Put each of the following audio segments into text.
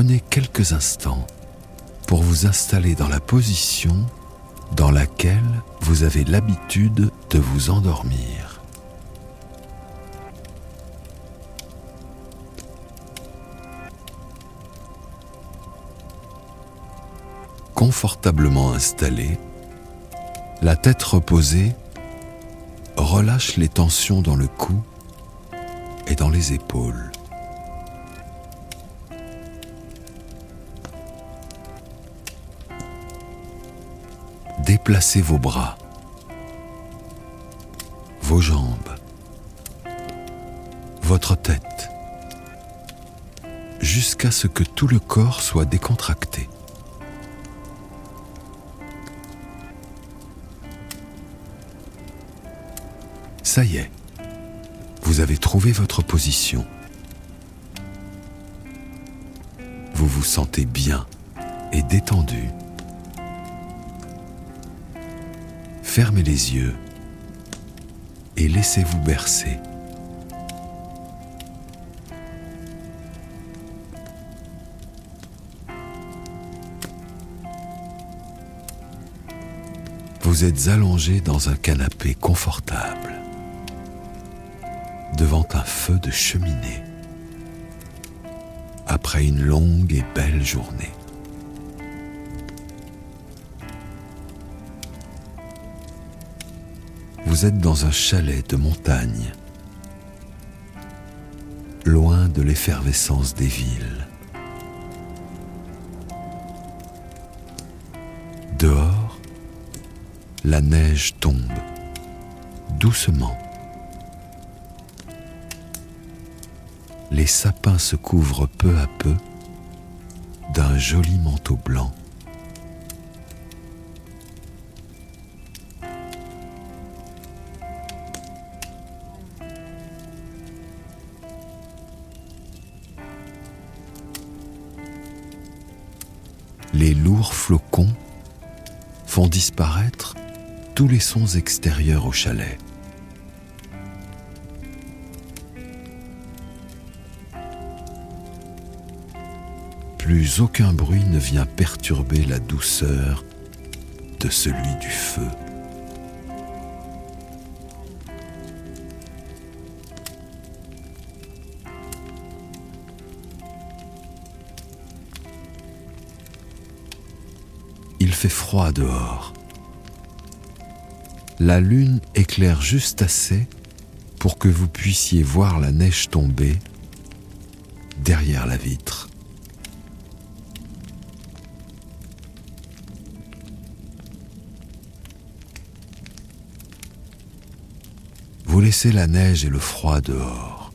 Prenez quelques instants pour vous installer dans la position dans laquelle vous avez l'habitude de vous endormir. Confortablement installé, la tête reposée, relâche les tensions dans le cou et dans les épaules. Déplacez vos bras, vos jambes, votre tête, jusqu'à ce que tout le corps soit décontracté. Ça y est, vous avez trouvé votre position. Vous vous sentez bien et détendu. Fermez les yeux et laissez-vous bercer. Vous êtes allongé dans un canapé confortable devant un feu de cheminée après une longue et belle journée. Vous êtes dans un chalet de montagne, loin de l'effervescence des villes. Dehors, la neige tombe doucement. Les sapins se couvrent peu à peu d'un joli manteau blanc. Les lourds flocons font disparaître tous les sons extérieurs au chalet. Plus aucun bruit ne vient perturber la douceur de celui du feu. Il fait froid dehors. La lune éclaire juste assez pour que vous puissiez voir la neige tomber derrière la vitre. Vous laissez la neige et le froid dehors.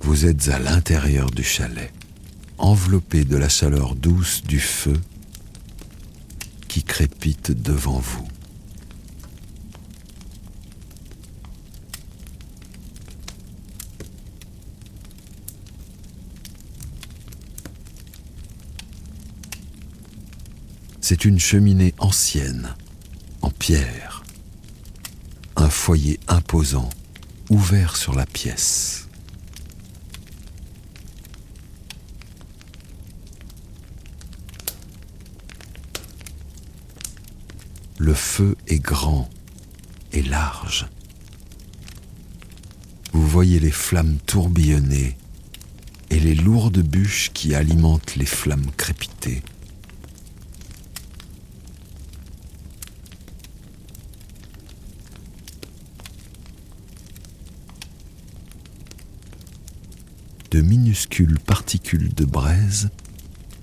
Vous êtes à l'intérieur du chalet, enveloppé de la chaleur douce du feu qui crépite devant vous. C'est une cheminée ancienne, en pierre, un foyer imposant, ouvert sur la pièce. Le feu est grand et large. Vous voyez les flammes tourbillonner et les lourdes bûches qui alimentent les flammes crépiter. De minuscules particules de braise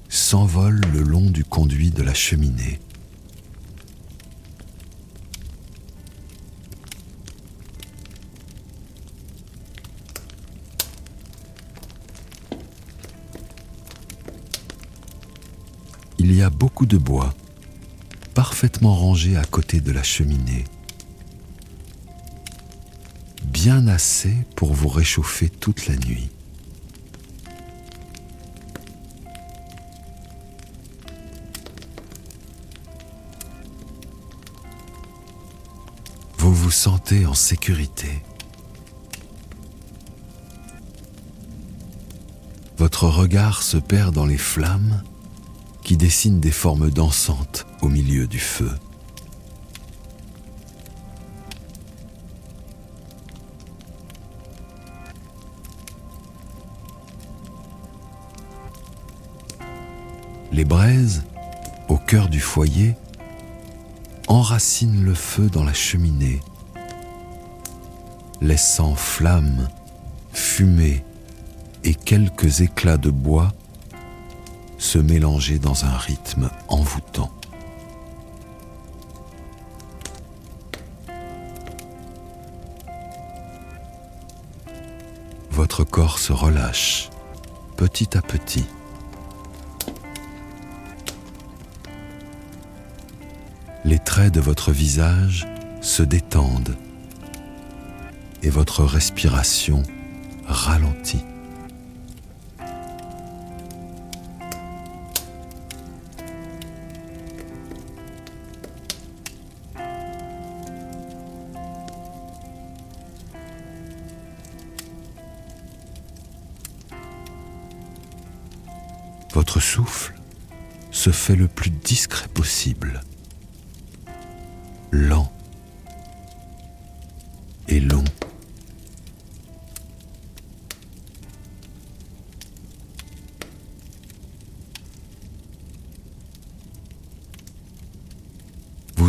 s'envolent le long du conduit de la cheminée. Il y a beaucoup de bois, parfaitement rangé à côté de la cheminée, bien assez pour vous réchauffer toute la nuit. Vous sentez en sécurité. Votre regard se perd dans les flammes qui dessinent des formes dansantes au milieu du feu. Les braises, au cœur du foyer, enracinent le feu dans la cheminée, laissant flammes, fumée et quelques éclats de bois se mélanger dans un rythme envoûtant. Votre corps se relâche petit à petit. Les traits de votre visage se détendent et votre respiration ralentit. Votre souffle se fait le plus discret possible lent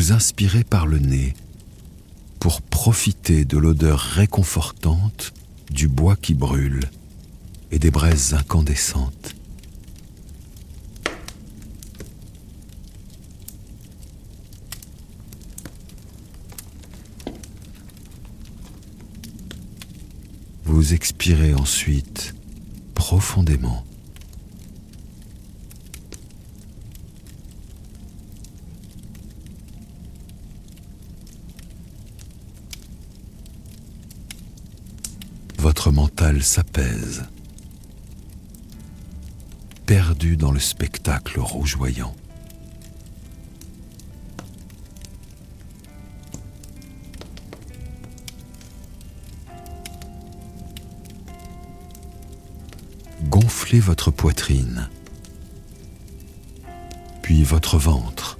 Vous inspirez par le nez pour profiter de l'odeur réconfortante du bois qui brûle et des braises incandescentes. Vous expirez ensuite profondément. Votre s'apaise, perdu dans le spectacle rougeoyant. gonflez votre poitrine, puis votre ventre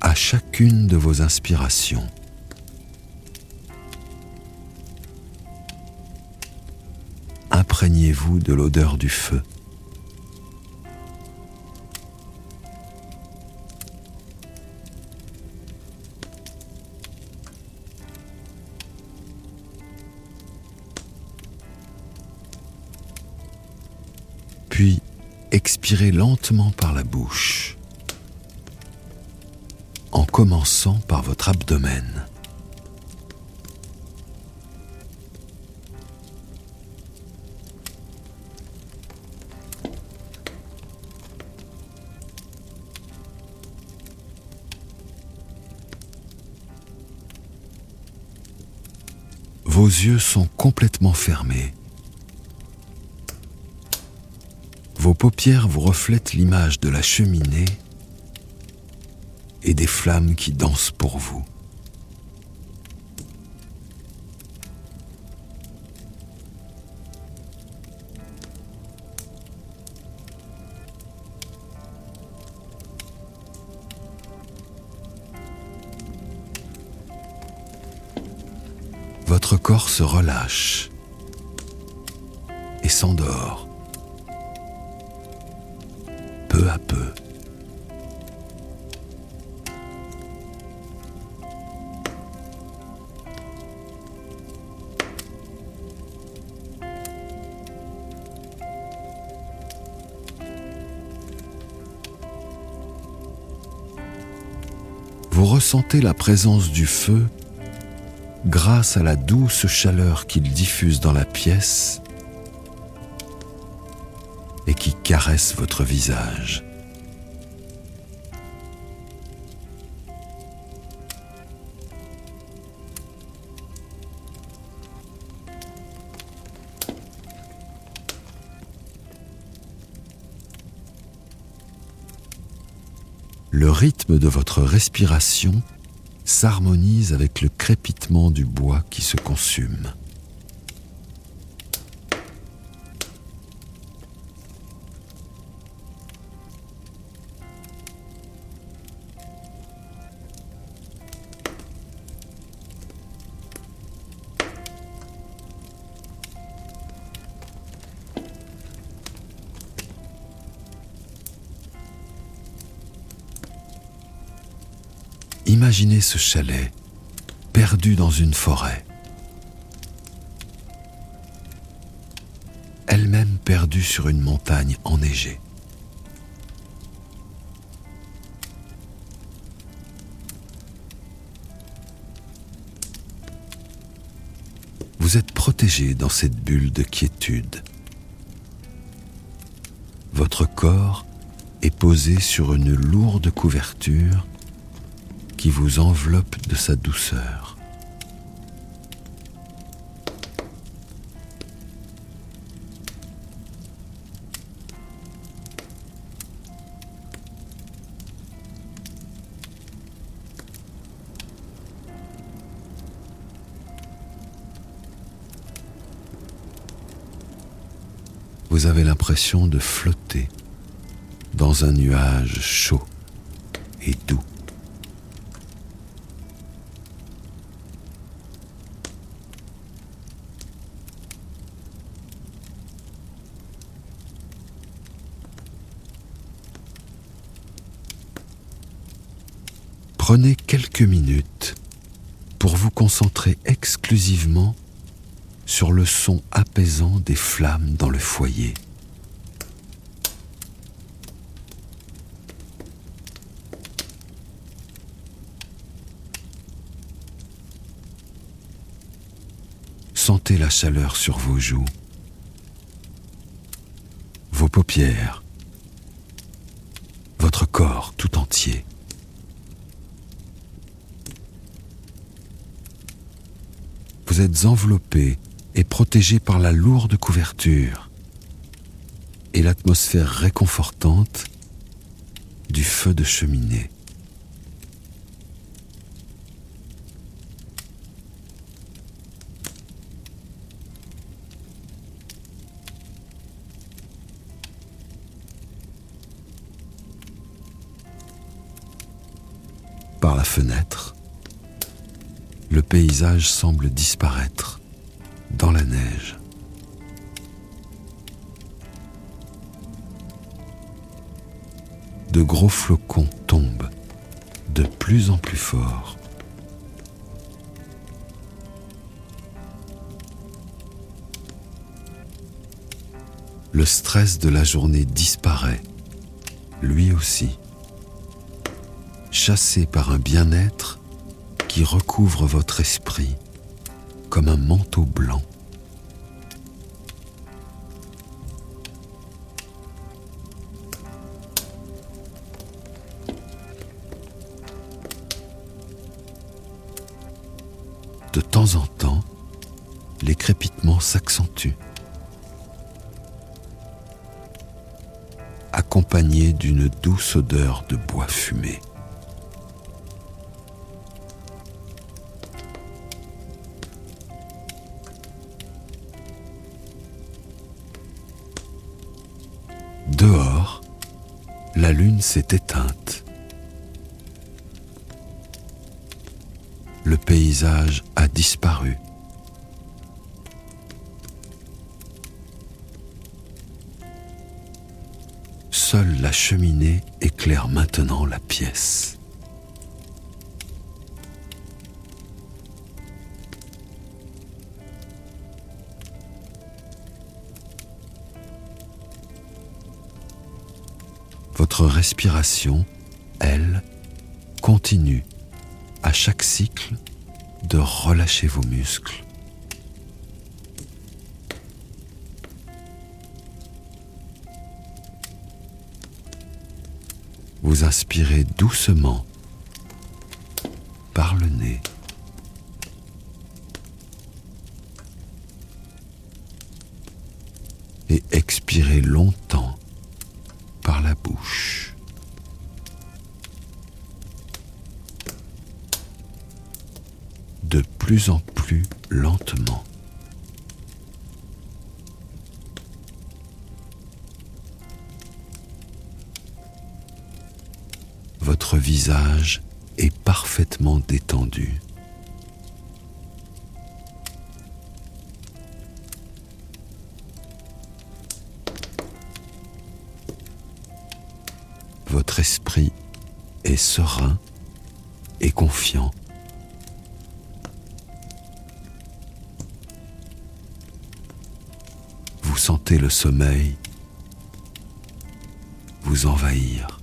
à chacune de vos inspirations. Imprégnez-vous de l'odeur du feu. puis expirez lentement par la bouche, en commençant par votre abdomen. Yeux sont complètement fermés. Vos paupières vous reflètent l'image de la cheminée et des flammes qui dansent pour vous. Votre corps se relâche et s'endort peu à peu. Vous ressentez la présence du feu grâce à la douce chaleur qu'il diffuse dans la pièce et qui caresse votre visage. Le rythme de votre respiration s'harmonise avec le crépitement du bois qui se consume. Imaginez ce chalet perdu dans une forêt, elle-même perdue sur une montagne enneigée. Vous êtes protégé dans cette bulle de quiétude. Votre corps est posé sur une lourde couverture qui vous enveloppe de sa douceur. Vous avez l'impression de flotter dans un nuage chaud et doux. Prenez quelques minutes pour vous concentrer exclusivement sur le son apaisant des flammes dans le foyer. Sentez la chaleur sur vos joues, vos paupières, votre corps tout entier. Vous êtes enveloppé et protégé par la lourde couverture et l'atmosphère réconfortante du feu de cheminée. Le paysage semble disparaître dans la neige. De gros flocons tombent de plus en plus fort. Le stress de la journée disparaît, lui aussi, chassé par un bien-être qui recouvre votre esprit comme un manteau blanc. De temps en temps, les crépitements s'accentuent, accompagnés d'une douce odeur de bois fumé. La lune s'est éteinte. Le paysage a disparu. Seule la cheminée éclaire maintenant la pièce. Votre respiration, elle, continue à chaque cycle de relâcher vos muscles. Vous inspirez doucement plus en plus lentement. Votre visage est parfaitement détendu. Votre esprit est serein et confiant. Vous sentez le sommeil vous envahir.